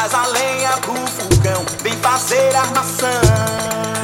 Traz a lenha pro fogão, vem fazer armação.